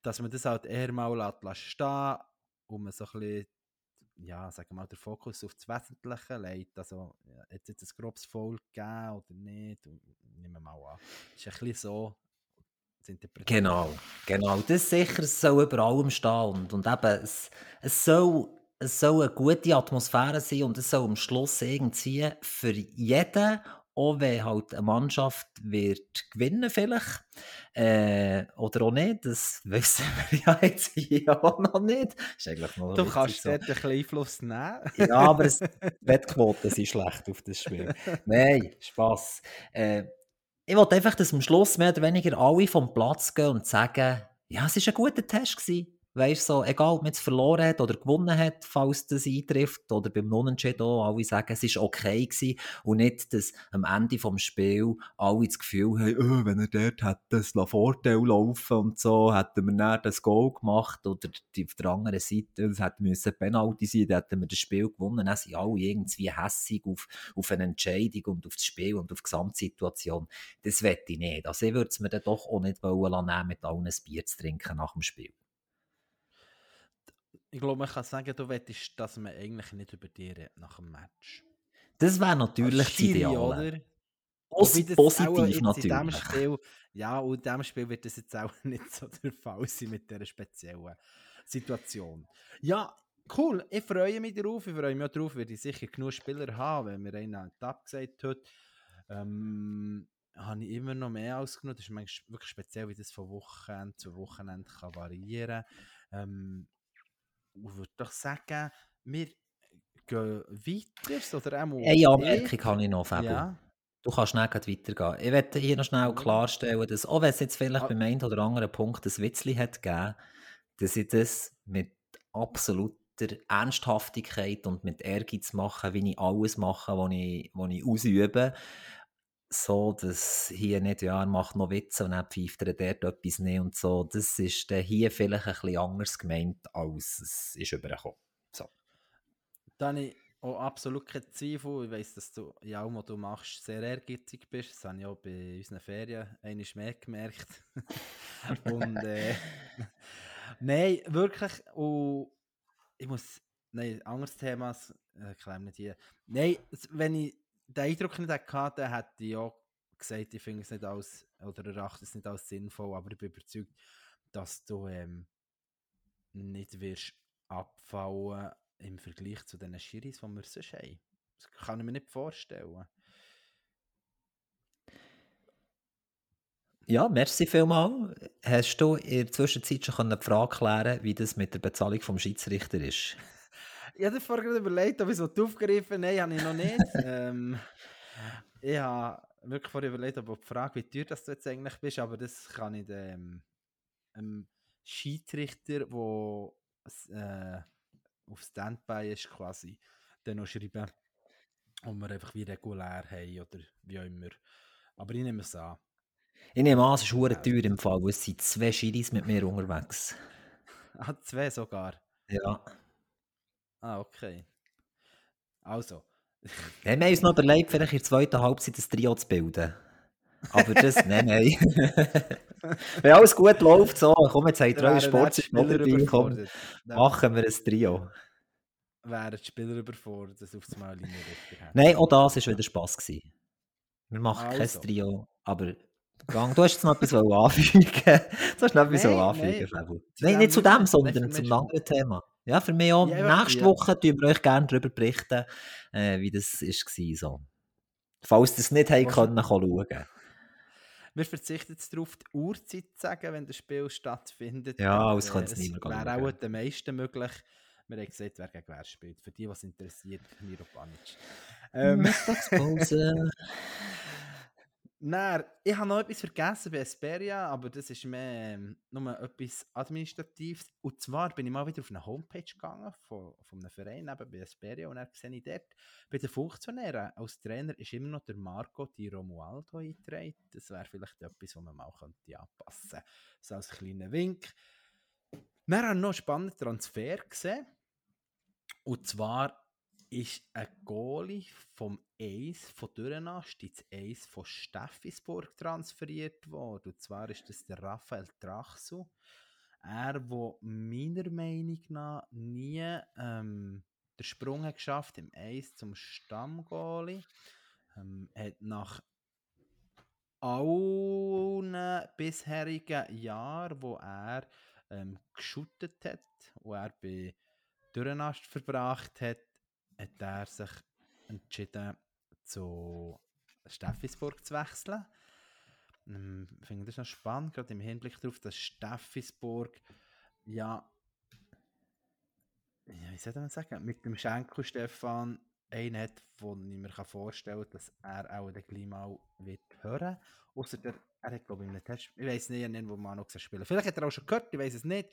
S3: dass man das halt eher mal lässt stehen und man so ein bisschen, ja, sagen wir mal, den Fokus auf das Wesentliche legt. Also, ja, hat es jetzt ein grobes Foul gegeben oder nicht? Und, nehmen wir mal an. Das ist ein bisschen so
S2: zu interpretieren. Genau, genau. Das ist sicher, es soll über allem stehen. Und, eben, es, es, soll, es soll eine gute Atmosphäre sein und es soll am Schluss irgendwie für jeden, auch wenn halt eine Mannschaft wird gewinnen vielleicht, äh, oder auch nicht, das wissen wir ja jetzt hier auch noch nicht.
S3: Du kannst so. dort ein bisschen Einfluss nehmen.
S2: ja, aber es, die Wettquoten sind schlecht auf das Spiel. Nein, Spass. Äh, ich wollte einfach, dass am Schluss mehr oder weniger alle vom Platz gehen und sagen, ja, es war ein guter Test. Gewesen. Weißt so, egal ob man es verloren hat oder gewonnen hat, falls das eintrifft, oder beim Unentschieden auch, alle sagen, es war okay gewesen und nicht, dass am Ende des Spiels alle das Gefühl haben, oh, wenn er dort hätte das Vorteil laufen und so, hätten wir dann das Goal gemacht oder die, auf der anderen Seite, es hätte müssen Penalty sein, dann hätten wir das Spiel gewonnen, dann sind alle irgendwie hässig auf, auf eine Entscheidung und auf das Spiel und auf die Gesamtsituation. Das wette ich nicht. Also ich würde es mir dann doch auch nicht nehmen, mit allen ein Bier zu trinken nach dem Spiel.
S3: Ich glaube, man kann sagen, du wettest, dass man eigentlich nicht über dich redet nach dem Match.
S2: Das wäre natürlich das Ideal. Oder? positiv natürlich. In
S3: Spiel, ja, und in diesem Spiel wird das jetzt auch nicht so der Fall sein mit dieser speziellen Situation. Ja, cool. Ich freue mich darauf. Ich freue mich auch darauf, weil ich sicher genug Spieler haben, wenn mir einer abgesagt hat. Ähm, habe ich immer noch mehr ausgenommen. Das ist wirklich speziell, wie das von Wochenende zu Wochenende kann variieren kann. Ähm, ich würde doch sagen, wir gehen weiter. Oder
S2: Eine Anmerkung habe ich noch, Fabio. Ja. Du kannst schnell weitergehen. Ich möchte hier noch schnell klarstellen, dass, auch wenn es jetzt vielleicht ah. beim einen oder anderen Punkt ein Witzli hat gegeben, dass ich das mit absoluter Ernsthaftigkeit und mit Ehrgeiz mache, wie ich alles mache, was ich, was ich ausübe so, dass hier nicht, ja, er macht noch Witze und dann pfeift er dort etwas nicht und so. Das ist dann hier vielleicht ein bisschen anders gemeint, als es ist übergekommen. So.
S3: Ich auch absolut kein Zweifel. Ich weiss, dass du in allem, was du machst, sehr ehrgeizig bist. Das habe ich auch bei unseren Ferien einmal mehr gemerkt. und äh, nein, wirklich. Und ich muss, nein, anderes Thema, äh, ich nicht hier. Nein, wenn ich den Eindruck nicht hatte, hätte ich gesagt, ich finde es nicht als, oder erachte es nicht als sinnvoll, aber ich bin überzeugt, dass du ähm, nicht wirst abfallen im Vergleich zu den Schiris, die wir sonst haben. Das kann ich mir nicht vorstellen.
S2: Ja, merci vielmals. Hast du in der Zwischenzeit schon die Frage klären wie das mit der Bezahlung vom Schiedsrichter ist?
S3: Ich habe vorher gerade überlegt, ob ich so aufgegriffen Nein, habe ich noch nicht. ähm, ich habe wirklich vorher überlegt, ob die Frage, wie teuer das du jetzt eigentlich bist, aber das kann ich dem, dem Schiedsrichter, der äh, auf Standby ist quasi, dann noch schreiben, ob wir einfach wie regulär haben oder wie auch immer. Aber ich nehme es an.
S2: Ich nehme an, es ist hure teuer im Fall, weil es sind zwei Schiris mit mir unterwegs.
S3: Ah, zwei sogar?
S2: Ja.
S3: Ah, okay. Also.
S2: Ja, wir haben uns noch überlegt, vielleicht in der zweiten Halbzeit ein Trio zu bilden. Aber das, nein, nein. Wenn alles gut läuft, so, komm, jetzt habt ihr euren Sport dabei, komm, machen wir ein Trio.
S3: Wären die Spieler überfordert, das aufs Mal Linie
S2: Nein, auch das war wieder Spass. Gewesen. Wir machen also. kein Trio, aber Gang, du hast jetzt noch etwas anfügen Du hast noch etwas nein, anfügen Nein, nein nicht zu dem, sondern zum anderen Thema. Ja, für mich auch. Ja, Nächste ja. Woche tun wir euch gerne darüber berichten, äh, wie das war. So. Falls ihr es nicht haben können, schauen.
S3: Wir verzichten jetzt darauf, die Uhrzeit zu sagen, wenn das Spiel stattfindet.
S2: Ja, das könnte es nicht mehr
S3: Wäre auch den meisten möglich. Wir haben gesagt, wer gegen wer spielt. Für die, was interessiert, Miro Panic.
S2: Ähm, Mittagspause.
S3: Nein, ich habe noch etwas vergessen bei Esperia, aber das ist mehr ähm, nur etwas Administratives. Und zwar bin ich mal wieder auf eine Homepage gegangen von, von einem Verein eben bei Esperia und dann sehe ich dort, bei den Funktionären als Trainer ist immer noch der Marco Di Romualdo eingetragen. Das wäre vielleicht etwas, was man mal könnte anpassen könnte. So als kleiner Wink. Dann habe ich noch einen spannenden Transfer gesehen. Und zwar ist ein Goalie vom Ace von Dürrenast ins Ace von Steffisburg transferiert worden. Und zwar ist das der Raphael Trachsu. Er, der meiner Meinung nach nie ähm, den Sprung hat geschafft im Ace zum Stammgoalie. Ähm, hat nach allen bisherigen Jahren, wo er ähm, geschuttet hat, wo er bei Dürrenast verbracht hat, hat er sich entschieden, zu Steffisburg zu wechseln. Ähm, ich finde das noch spannend, gerade im Hinblick darauf, dass Steffisburg ja, ja wie soll man sagen, mit dem Schenkel Stefan einen hat, wo ich mir vorstellen kann, dass er auch den gleich mal wird hören Außer der, er hat, glaube ich, einen Test, ich weiß nicht, nicht, wo man noch spielen Vielleicht hat er auch schon gehört, ich weiß es nicht.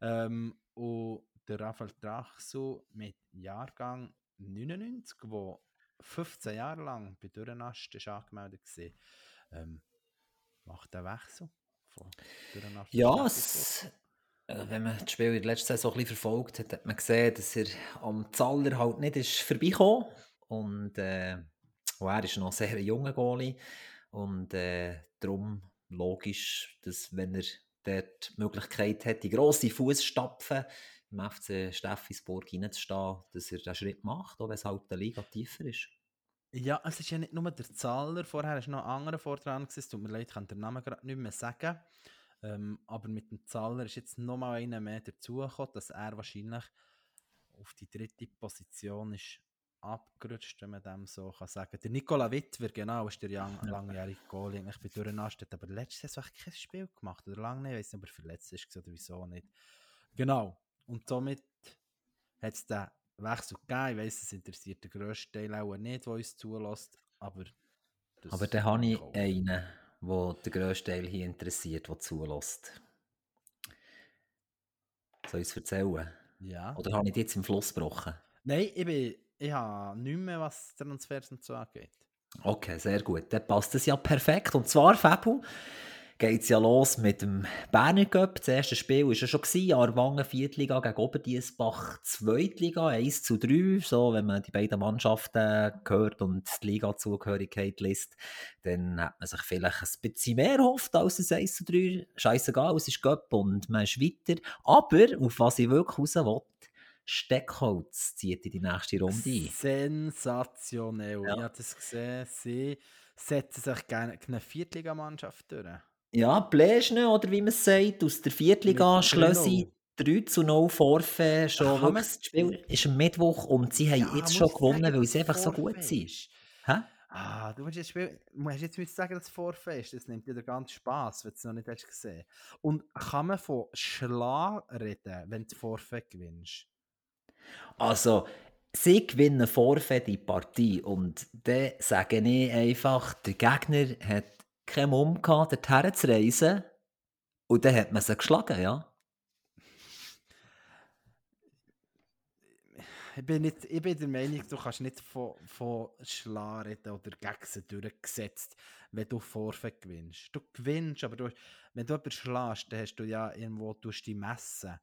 S3: Ähm, und der Raphael Drachsu mit Jahrgang 99, wo 15 Jahre lang bei Dürrenast ist angemeldet war, ähm, macht der Wechsel von
S2: Dürrenast Ja, es, äh, wenn man das Spiel in der letzten Saison ein bisschen verfolgt hat, hat man gesehen, dass er am Zaller halt nicht ist vorbeigekommen. Und äh, er ist noch sehr junger Goalie. Und äh, darum logisch, dass wenn er dort die Möglichkeit hat, die grosse Fußstapfen im FC Steffisburg reinzustehen, dass er diesen Schritt macht, auch wenn es halt eine Liga tiefer ist.
S3: Ja, es ist ja nicht nur der Zahler, vorher ist noch ein anderer Vortrag, es tut mir leid, ich kann den Namen gerade nicht mehr sagen, ähm, aber mit dem Zahler ist jetzt nochmal einer mehr dazugekommen, dass er wahrscheinlich auf die dritte Position ist abgerutscht, wenn man dem so kann sagen. Der Nikola Wittwer, genau, ist der lang, langjährige Goalie. Ich bin durcheinander, hat aber letztes Jahr kein Spiel gemacht, oder lange nicht, ich weiß nicht, ob er verletzt ist oder wieso nicht. Genau, und somit hat es den Wechsel gegeben. Ich weiss, es interessiert den grössten Teil auch nicht, der uns zulässt, aber...
S2: Aber dann habe ich einen, der den grössten Teil hier interessiert, der zulässt. Soll ich es erzählen?
S3: Ja.
S2: Oder habe ich jetzt im Fluss gebrochen?
S3: Nein, ich, bin, ich habe nicht mehr, was Transfers und so angeht.
S2: Okay, sehr gut. Dann passt das ja perfekt. Und zwar, Fabu, geht es ja los mit dem Berner Cup. Das erste Spiel war ja schon, gewesen, Arwangen Viertliga gegen Oberdiesbach Zweitliga, 1 zu 3. So, wenn man die beiden Mannschaften hört und die Liga-Zugehörigkeit liest, dann hat man sich vielleicht ein bisschen mehr erhofft als ein 1 zu 3. Scheißegal, es ist Cup und man ist weiter. Aber, auf was ich wirklich raus will, Steckholz zieht in die nächste Runde ein.
S3: Sensationell. Ja. Ich habe das gesehen. Sie setzen sich gerne eine Viertligamannschaft durch.
S2: Ja, Bläschne, oder wie man es sagt, aus der Viertliga Schlössi 3 zu 0 Vorfe schon. Ach, das Spiel ist am Mittwoch und sie haben ja, jetzt schon gewonnen, sagen, weil sie einfach so gut sind.
S3: Hä? Ah, du musst jetzt, Spiel, musst jetzt nicht sagen, dass es Vorfe ist. Das nimmt dir den ganzen Spass, wenn du es noch nicht hast gesehen Und kann man von Schlag reden, wenn du Vorfe gewinnst?
S2: Also, sie gewinnen Vorfe die Partie und dann sage ich einfach, der Gegner hat keinen Mumm gehabt, dorthin zu reisen. Und dann hat man sie geschlagen, ja.
S3: Ich bin, nicht, ich bin der Meinung, du kannst nicht von, von Schla oder Gegsen durchgesetzt, wenn du Vorfeld gewinnst. Du gewinnst, aber du, wenn du jemanden schlägst, dann hast du ja irgendwo du die Messe.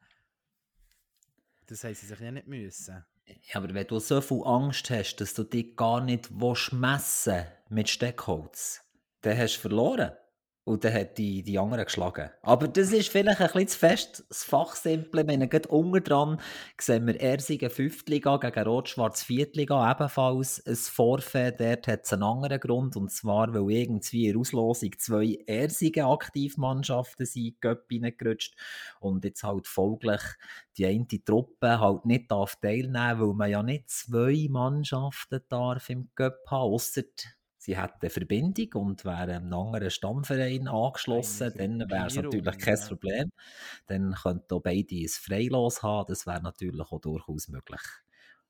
S3: Das haben sie sich ja nicht müssen.
S2: Ja, aber wenn du so viel Angst hast, dass du dich gar nicht messen willst, mit Steckholz, dann hast du verloren. Und dann hat die, die anderen geschlagen. Aber das ist vielleicht ein bisschen zu fest das Fachsimple. Wir gerade unten dran sehen wir Ersigen Fünftliga gegen Rot-Schwarz Viertliga ebenfalls ein Vorfeld. Dort hat es einen anderen Grund. Und zwar, weil irgendwie in der Auslosung zwei Ersigen Aktivmannschaften sind in die gerutscht Und jetzt halt folglich die eine Truppe halt nicht darf teilnehmen weil man ja nicht zwei Mannschaften darf im Göpp haben, ausser sie hätten eine Verbindung und wären einem anderen Stammverein angeschlossen, dann wäre es natürlich kein. Problem. Dann könnten auch beide ein Freilos haben, das wäre natürlich auch durchaus möglich.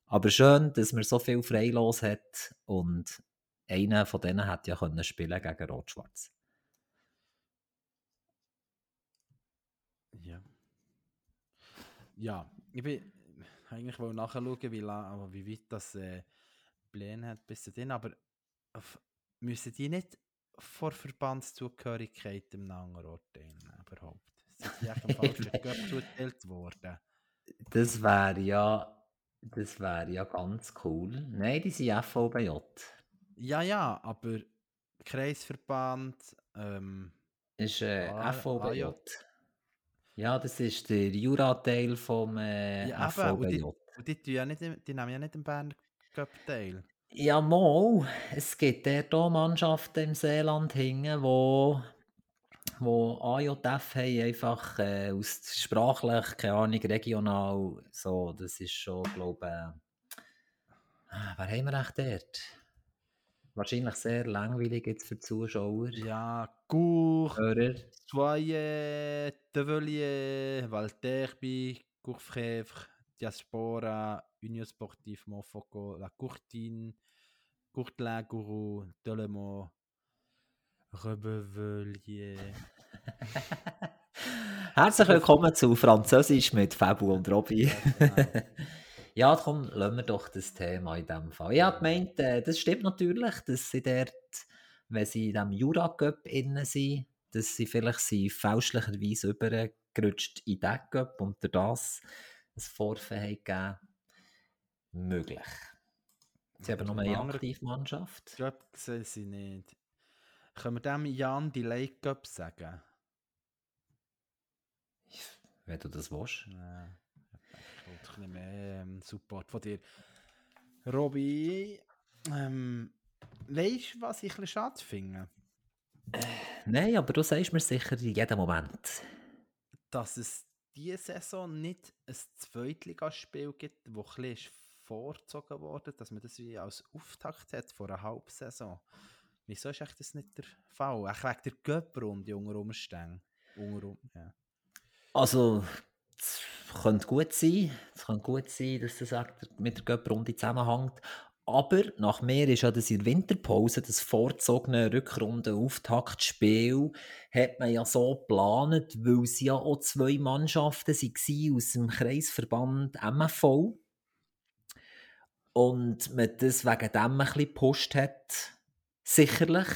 S2: Aber schön, dass man so viel Freilos hat und einer von denen hätte ja können spielen gegen Rot-Schwarz.
S3: Ja. Ja, ich bin eigentlich wohl nachschauen, wie, lang, wie weit das äh, Pläne hat bis dahin, aber müssen die nicht vor Verbandszugehörigkeit im anderen Ort teilnehmen, überhaupt? Sind die falschen Göpp zugeteilt worden?
S2: Das wäre ja, das wäre ja ganz cool. Nein, die sind FVBJ.
S3: Ja, ja, aber Kreisverband, ähm,
S2: ist äh, FVBJ. Ja, das ist der Jura-Teil vom äh, ja, FVBJ. Und
S3: die, und die, ja nicht, die nehmen ja nicht im Berner Cup teil.
S2: Ja, mal. Es gibt dort auch Mannschaften im Seeland hingen, wo, wo AJF haben, einfach äh, aus sprachlich, keine Ahnung, regional, so, das ist schon, glaube ich, äh, wer haben wir echt dort? Wahrscheinlich sehr langweilig jetzt für die Zuschauer.
S3: Ja, Cour, Soye, Tevelier, Valterbi, Courfrèvre, Diaspora, Union Sportive Montfaucon, La Courtine, Courtelin, Gourou, Delemont, Rebevelier.
S2: Herzlich willkommen zu Französisch mit Fabu und Robby. ja, genau. komm, lassen wir doch das Thema in diesem Fall. Ich habe gemeint, äh, das stimmt natürlich, dass sie dort, wenn sie in diesem Jura-Cup innen sind, dass sie vielleicht sie fälschlicherweise übergerutscht in den Cup und durch das ein Vorfeld gegeben möglich. Sie haben nur eine Aktivmannschaft.
S3: Ich glaube, sehen sie nicht. Können wir dem Jan die Lake Cup sagen?
S2: Wenn du das willst.
S3: Ich wollte ein bisschen mehr ähm, Support von dir. Robby, ähm, weißt du, was ich ein bisschen schade finde?
S2: Äh, nein, aber du sagst mir sicher in jedem Moment.
S3: Dass es diese Saison nicht ein Zweitligaspiel gibt, das ein vorgezogen worden, dass man das wie als Auftakt hat vor einer Halbsaison. Wieso ist das nicht der Fall? Auch wegen der Göpprunde unter Umständen. Unter, ja.
S2: Also, es könnte gut sein. Es könnte gut sein, dass das mit der Göpprunde zusammenhängt. Aber nach mir ist ja das in der Winterpause, das vorzogene Rückrunde-Auftaktspiel, hat man ja so geplant, weil es ja auch zwei Mannschaften waren aus dem Kreisverband MFV und man das wegen dem ein bisschen gepusht hat, sicherlich.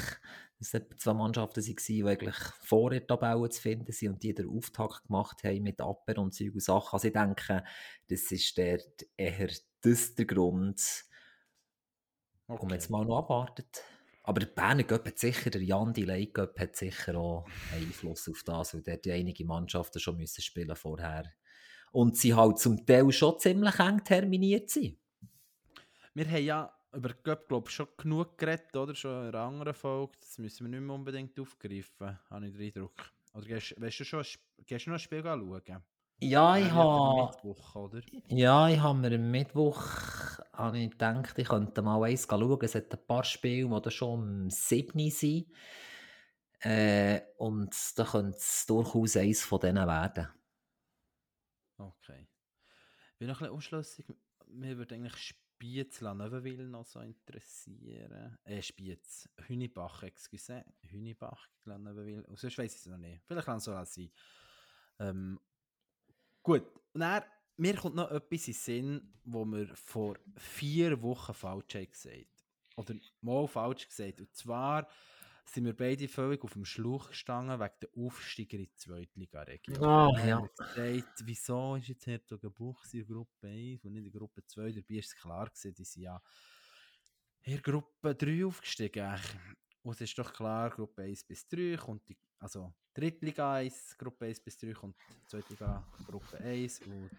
S2: Es waren zwei Mannschaften, die eigentlich vor der Tabelle zu finden sind und die den Auftakt gemacht haben mit Aper und Zeug und Sachen. Also ich denke, das ist der, eher das der Grund, warum man jetzt mal noch abwartet. Aber der Berner Göpp hat sicher, der Jan Delay Göpp hat sicher auch Einfluss auf das, weil dort einige Mannschaften schon müssen spielen vorher. Und sie halt zum Teil schon ziemlich eng terminiert sind
S3: wir haben ja über Göpp, glaube schon genug geredet, oder? Schon in einer anderen Folge. Das müssen wir nicht mehr unbedingt aufgreifen, habe ich den Eindruck. Oder gehst, weißt du schon, gehst du noch ein Spiel schauen?
S2: Ja, ich habe. Ja, ich habe mir am Mittwoch habe ich gedacht, ich könnte mal eins schauen. Es hat ein paar Spiele, die schon um 7 sind. Äh, und da könnte es durchaus eins von denen werden.
S3: Okay. Ich bin noch ein bisschen unschlüssig. Mir würde eigentlich Spiez Neuenwil noch so interessieren. Äh, Spiez, Hünibach, excuse. Hünibach, Neuenwil. Und sonst weiß ich es noch nicht. Vielleicht kann es so sein. Ähm, gut, und dann mir kommt noch etwas in den Sinn, wo wir vor vier Wochen falsch haben gesagt Oder mal falsch gesagt. Und zwar sind wir beide völlig auf dem Schlauch gestanden wegen der Aufsteiger in die Zweitliga-Region.
S2: Ah,
S3: Wir
S2: ja.
S3: gesagt, wieso ist jetzt Herzogenbuch in Gruppe 1 und nicht in Gruppe 2? Dabei ist es klar gewesen, die sind ja in der Gruppe 3 aufgestiegen. Und es ist doch klar, Gruppe 1 bis 3 kommt die, also Drittliga 1, Gruppe 1 bis 3 kommt Zweitliga Gruppe 1 und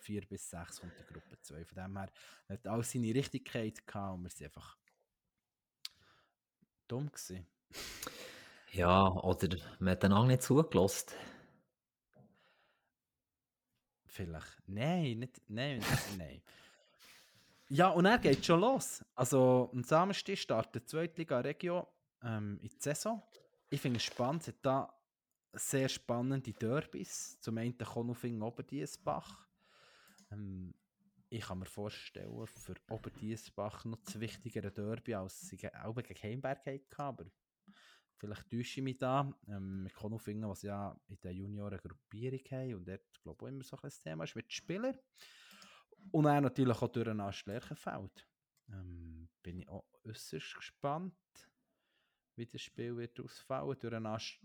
S3: 4 bis 6 kommt die Gruppe 2. Von dem her hat alles seine Richtigkeit gehabt und wir sind einfach dumm gewesen.
S2: Ja, oder man hat einander nicht zugelassen.
S3: Vielleicht. Nein, nicht, nein, nein. Ja, und er geht schon los. Also, am Samstag startet die Zweitliga Regio ähm, in die Saison. Ich finde es spannend, es hat da sehr spannende Derbys. Zum einen Konufing Oberdiesbach. Ähm, ich kann mir vorstellen, für Oberdiesbach noch das wichtigere Derby, als sie auch gegen Heimberg hatten, aber vielleicht täusche ich mich da. Ähm, mit Konufingen, was ja in der Junioren Gruppierung haben und dort, glaube ich, immer so ein Thema ist mit den Spielern. Und dann natürlich auch durch ein Lerchenfeld. Ähm, bin ich auch äußerst gespannt, wie das Spiel wird ausfallen. Durch ein Ast,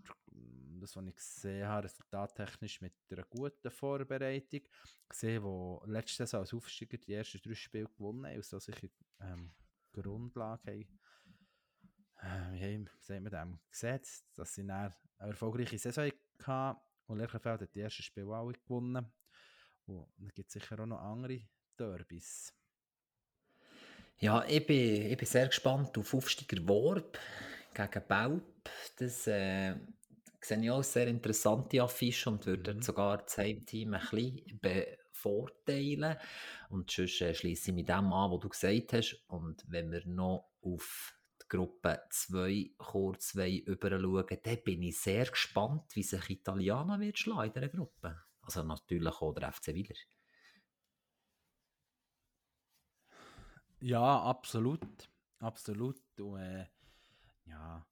S3: das, was ich gesehen habe, resultattechnisch mit einer guten Vorbereitung. Gesehen, wo letzte Saison als Aufsteiger die ersten drei Spiele gewonnen haben und so sicher ähm, Grundlage haben. Äh, wie sagt man dem? Gesetzt, dass sie eine erfolgreiche Saison hatten. Und Lerchenfeld hat die ersten Spiele alle gewonnen. Und dann gibt es sicher auch noch andere Derbys.
S2: Ja, ich bin, ich bin sehr gespannt auf Aufsteiger Worb gegen Baub. Das äh, sehe ich auch sehr interessante Affische und würde
S3: Mhm.
S2: sogar das Heimteam ein bisschen bevorteilen. Und sonst äh, schließe ich mit dem an, was du gesagt hast. Und wenn wir noch auf die Gruppe 2 kurz überschauen, dann bin ich sehr gespannt, wie sich Italiener wird schlagen in dieser Gruppe. Also natürlich auch der FC Wieler.
S3: Ja, absolut. Absolut. Und, äh, ja.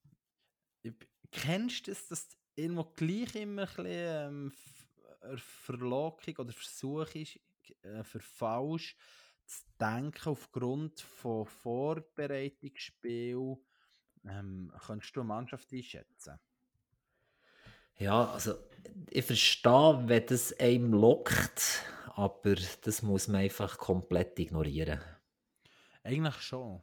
S3: Kennst du das, dass irgendwo gleich immer ein bisschen ähm, eine Verlockung oder Versuch ist, äh, für falsch zu denken aufgrund von Vorbereitungsspielen? Ähm, könntest du eine Mannschaft einschätzen?
S2: Ja, also ich verstehe, wenn das einem lockt, aber das muss man einfach komplett ignorieren.
S3: Eigentlich schon.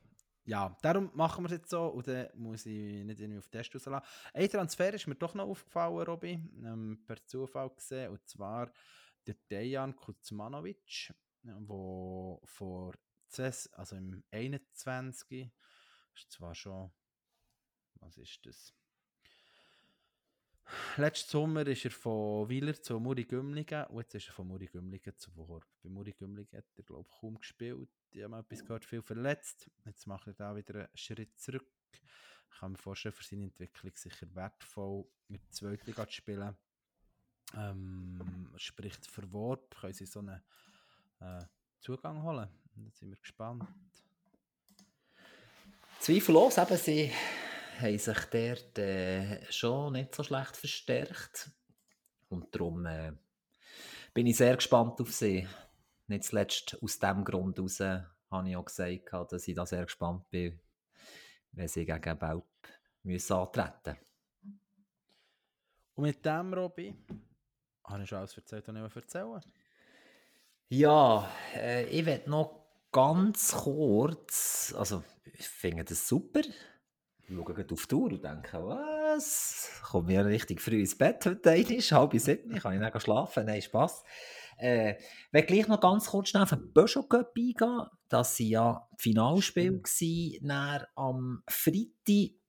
S3: Ja, darum machen wir es jetzt so und dann muss ich nicht irgendwie auf den Test rauslassen. Ein Transfer ist mir doch noch aufgefallen, Robby, ähm, per Zufall gesehen, und zwar der Dejan Kuzmanovic, der vor CES, also im 21. ist zwar schon, was ist das? Letzten Sommer ist er von Wieler zu Muri Gümligen und jetzt ist er von Muri Gümligen zu Vorb. Bei Muri Gümligen hat er, glaube ich, kaum gespielt. Ich habe mal etwas gehört, viel verletzt. Jetzt macht er da wieder einen Schritt zurück. Ich kann mir vorstellen, für seine Entwicklung sicher wertvoll, in der Zweitliga zu spielen. Ähm, spricht für Worb, können sie so einen äh, Zugang holen. Jetzt sind wir gespannt.
S2: Zweifellos, eben, sie haben sich dort äh, schon nicht so schlecht verstärkt. Und darum äh, bin ich sehr gespannt auf sie. Nicht zuletzt aus dem Grund heraus habe ich auch gesagt, dass ich da sehr gespannt bin, wenn sie gegen Baub müssen antreten
S3: Und mit dem, Robby, habe ich schon alles erzählt, was ich erzählen
S2: Ja, äh, ich werde noch ganz kurz, also ich finde das super. Schaue auf die Uhr und denke, was? Komme ich ja richtig früh ins Bett heute einmal, halb sieben, kann ich dann schlafen? Nein, Spass. Äh, ich will gleich noch ganz kurz schnell auf den Peugeot Cup eingehen. Das waren ja die Finalspiele gewesen, dann am Freitag.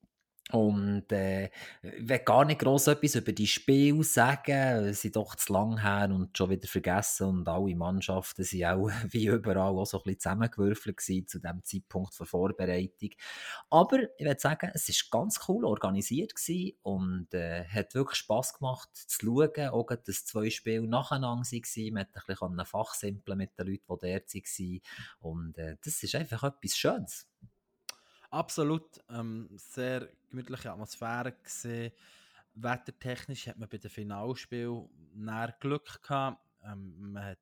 S2: Und äh, ich will gar nicht gross etwas über die Spiele sagen. Sie sind doch zu lang her und schon wieder vergessen. Und alle Mannschaften waren auch wie überall auch so ein bisschen zusammengewürfelt zu dem Zeitpunkt der Vorbereitung. Aber ich würde sagen, es war ganz cool organisiert und äh, hat wirklich Spass gemacht zu schauen. Auch dass zwei Spiele nacheinander waren. Man konnte ein bisschen fachsimpeln mit den Leuten, die dort waren. Und äh, das ist einfach etwas Schönes.
S3: Absolut. Ähm, sehr gemütliche Atmosphäre gesehen. Wettertechnisch hat man bei den Finalspielen näher Glück gehabt. Ähm, man hat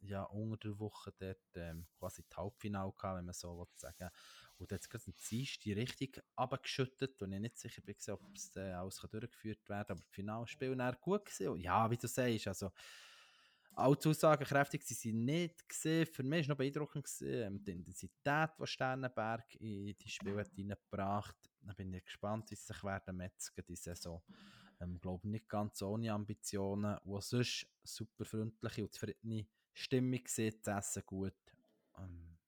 S3: ja, unter der Woche dort ähm, quasi die Halbfinale gehabt, wenn man so will sagen Und es gerade ein die richtig abgeschüttet und ich nicht sicher bin, ob es äh, alles durchgeführt werden kann. Aber das Finalspiel war gut. Gewesen. ja, wie du sagst, also allzu aussagenkräftig sie sind nicht gesehen. Für mich war noch beeindruckend gewesen, ähm, die Intensität, die Sternenberg in die Spiele hat reingebracht Da bin ich gespannt, wie sie sich werden metzgen diese Saison. Ähm, glaube nicht ganz ohne Ambitionen, wo sonst super freundliche und zufriedene Stimmung sieht, das Essen gut. Ähm,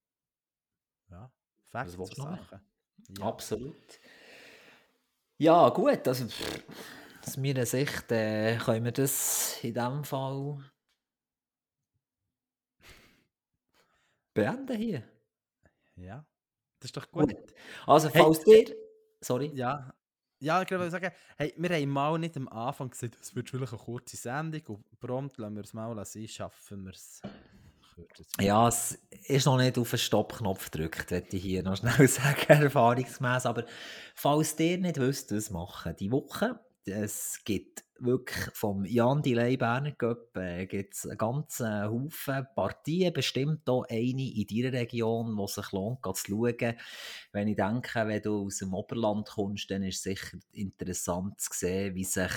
S3: ja, Facts
S2: zu
S3: Sachen.
S2: Ja. Absolut. Ja, gut, also aus meiner Sicht äh, können wir das in diesem Fall beenden hier.
S3: Ja, das ist doch gut. gut.
S2: Also, falls hey, dir. Sorry.
S3: Ja, ja, ich würde sagen, hey, wir haben mal nicht am Anfang gesagt, es wird vielleicht eine kurze Sendung und prompt lassen wir es mal sein, schaffen wir es.
S2: Ja, es ist noch nicht auf den Stoppknopf gedrückt, würde ich hier noch schnell sagen, erfahrungsgemäß. Aber falls ihr nicht wisst, was machen die Woche, es gibt wirklich vom Jan Delay Berner Cup äh, gibt's einen ganzen Haufen Partien, bestimmt auch eine in deiner Region, die sich lohnt, zu schauen. Wenn ich denke, wenn du aus dem Oberland kommst, dann ist es sicher interessant zu sehen, wie sich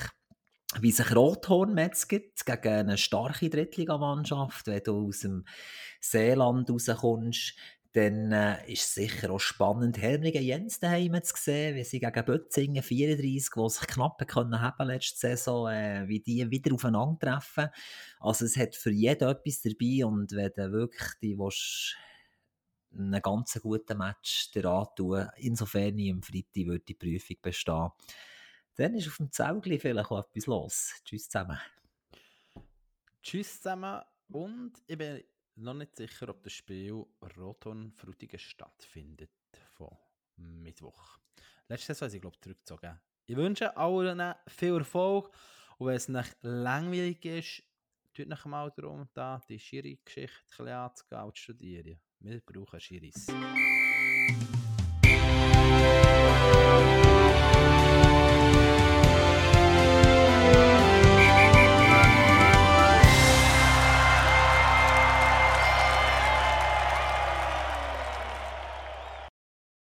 S2: wie sich Rothorn metzget gegen eine starke Drittligamannschaft. Wenn du aus dem Seeland rauskommst, dann äh, ist es sicher auch spannend, Hermlige Jens daheim zu sehen, wie sie gegen Bötzingen 34, die sich knapp können haben letzte Saison, äh, wie die wieder aufeinandertreffen. Also es hat für jeden etwas dabei und wenn du wirklich die einen ganz guten Match dir antun, insofern ich am Freitag würde die Prüfung bestehen, dann ist auf dem Zeugli vielleicht auch etwas los. Tschüss zusammen.
S3: Tschüss zusammen und ich bin noch nicht sicher, ob das Spiel Roton Frutigen stattfindet von Mittwoch. Letzte Saison ich glaube zurückgezogen. Ich wünsche allen viel Erfolg und wenn es nicht langweilig ist, tut noch mal darum, da die Schiri-Geschichte anzugehen und zu studieren. Wir brauchen Schiris.